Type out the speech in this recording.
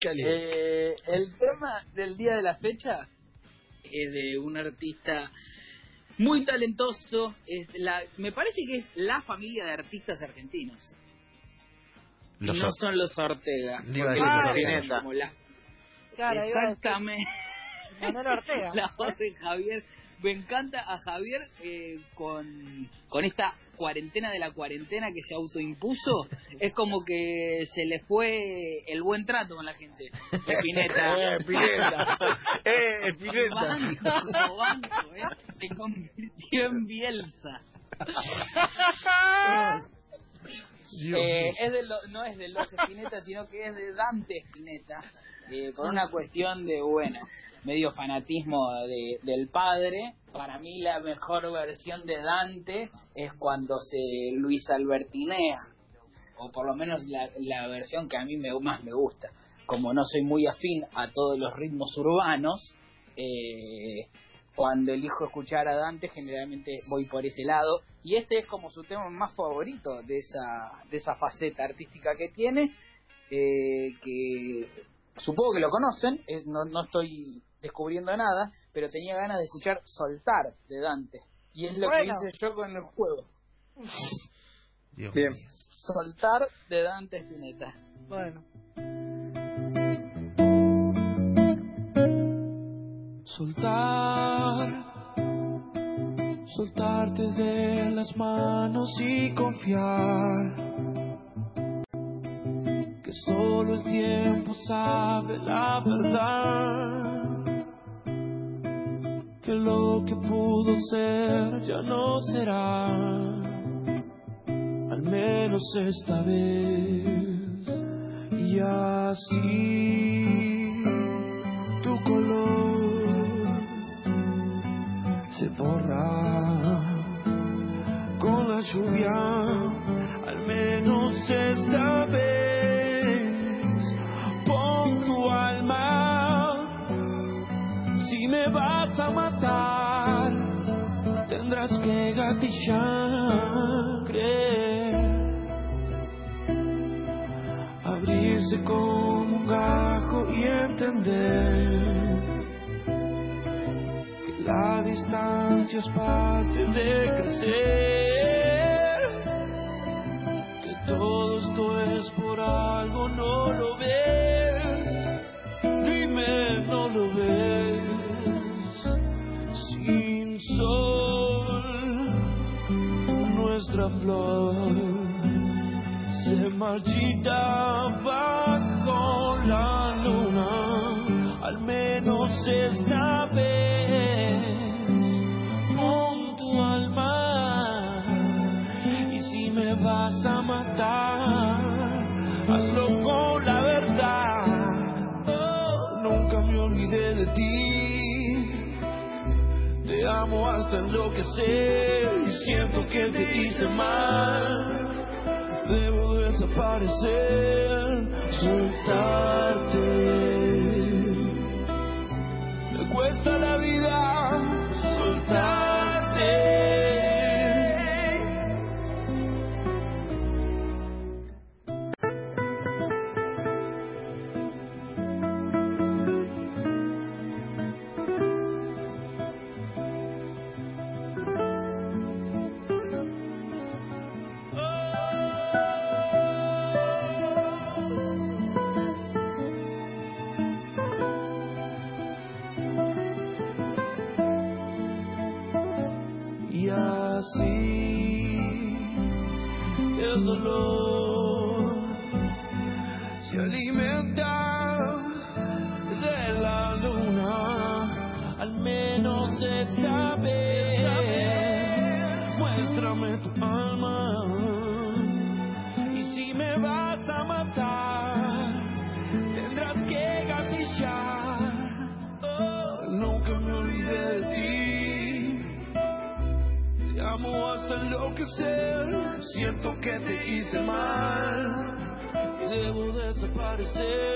Eh, el tema del día de la fecha es de un artista muy talentoso. Es la, me parece que es la familia de artistas argentinos. Los no son los Ortega. Iba a porque decir los Ortega. Ortega como la- Claro, Exactamente. Manuel Ortega. la voz de Javier. Me encanta a Javier eh, con, con esta cuarentena de la cuarentena que se autoimpuso. Es como que se le fue el buen trato con la gente. Espineta. Eh, Pineta. Eh, Pineta. Banco, banco, ¿eh? Se convirtió en Bielsa. Eh, es de lo- no es de los Spinetta, sino que es de Dante Spinetta, eh, por una cuestión de, bueno, medio fanatismo de- del padre. Para mí la mejor versión de Dante es cuando se Luis Albertinea, o por lo menos la, la versión que a mí me, más me gusta. Como no soy muy afín a todos los ritmos urbanos, eh, cuando elijo escuchar a Dante generalmente voy por ese lado y este es como su tema más favorito de esa de esa faceta artística que tiene eh, que supongo que lo conocen eh, no, no estoy descubriendo nada pero tenía ganas de escuchar Soltar de Dante y es lo Bueno. que hice yo con el juego Dios Bien. Soltar de Dante Spinetta Bueno. Soltar, soltarte de las manos y confiar que solo el tiempo sabe la verdad, que lo que pudo ser ya no será, al menos esta vez, y así tu color se borra con la lluvia, al menos esta vez. A matar, tendrás que gatillar, creer, abrirse como un gajo y entender que la distancia es parte de crecer, que todo esto es por algo, no lo ves, dime, no lo ves, sol, nuestra flor se marchitaba con la luna, al menos esta vez, con tu alma. Y si me vas a matar, amo hasta enloquecer y siento que te hice mal. Debo desaparecer, Y así el dolor se alimenta amo hasta enloquecer, siento que te hice mal debo desaparecer.